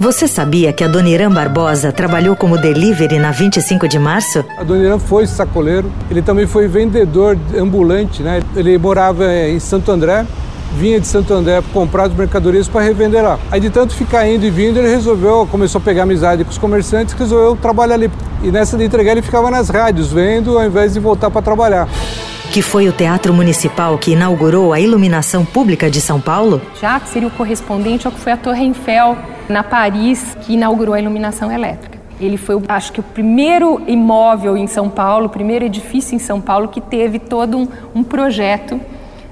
Você sabia que a Dona Irã Barbosa trabalhou como delivery na 25 de março? A Dona Irã foi sacoleiro, ele também foi vendedor ambulante, né? Ele morava em Santo André, vinha de Santo André comprar as mercadorias para revender lá. Aí de tanto ficar indo e vindo, ele resolveu, começou a pegar amizade com os comerciantes, resolveu trabalhar ali. E nessa de entregar ele ficava nas rádios vendo ao invés de voltar para trabalhar que foi o Teatro Municipal que inaugurou a iluminação pública de São Paulo? Já que seria o correspondente ao que foi a Torre Eiffel na Paris, que inaugurou a iluminação elétrica. Ele foi, acho que, o primeiro imóvel em São Paulo, o primeiro edifício em São Paulo que teve todo um, um projeto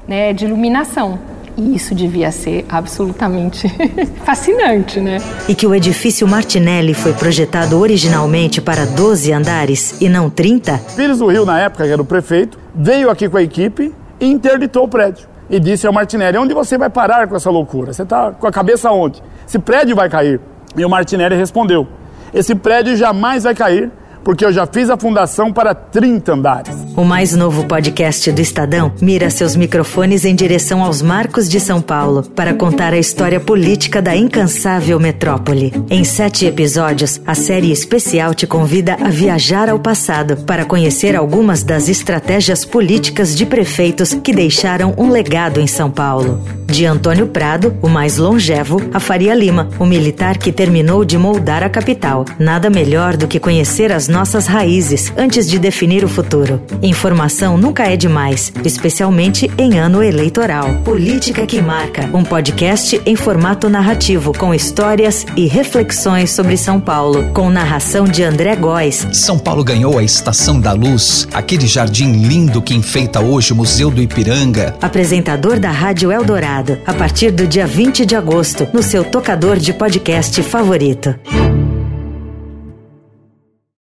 né, de iluminação. E isso devia ser absolutamente fascinante, né? E que o edifício Martinelli foi projetado originalmente para 12 andares e não 30? Pires do Rio, na época, que era o prefeito, veio aqui com a equipe e interditou o prédio. E disse ao Martinelli: onde você vai parar com essa loucura? Você está com a cabeça onde? Esse prédio vai cair. E o Martinelli respondeu: esse prédio jamais vai cair porque eu já fiz a fundação para 30 andares. O mais novo podcast do Estadão mira seus microfones em direção aos marcos de São Paulo para contar a história política da incansável metrópole. Em sete episódios, a série especial te convida a viajar ao passado para conhecer algumas das estratégias políticas de prefeitos que deixaram um legado em São Paulo. De Antônio Prado, o mais longevo, a Faria Lima, o militar que terminou de moldar a capital. Nada melhor do que conhecer as nossas raízes antes de definir o futuro. Informação nunca é demais, especialmente em ano eleitoral. Política que Marca, um podcast em formato narrativo com histórias e reflexões sobre São Paulo, com narração de André Góes. São Paulo ganhou a Estação da Luz, aquele jardim lindo que enfeita hoje o Museu do Ipiranga. Apresentador da Rádio Eldorado, a partir do dia 20 de agosto, no seu tocador de podcast favorito.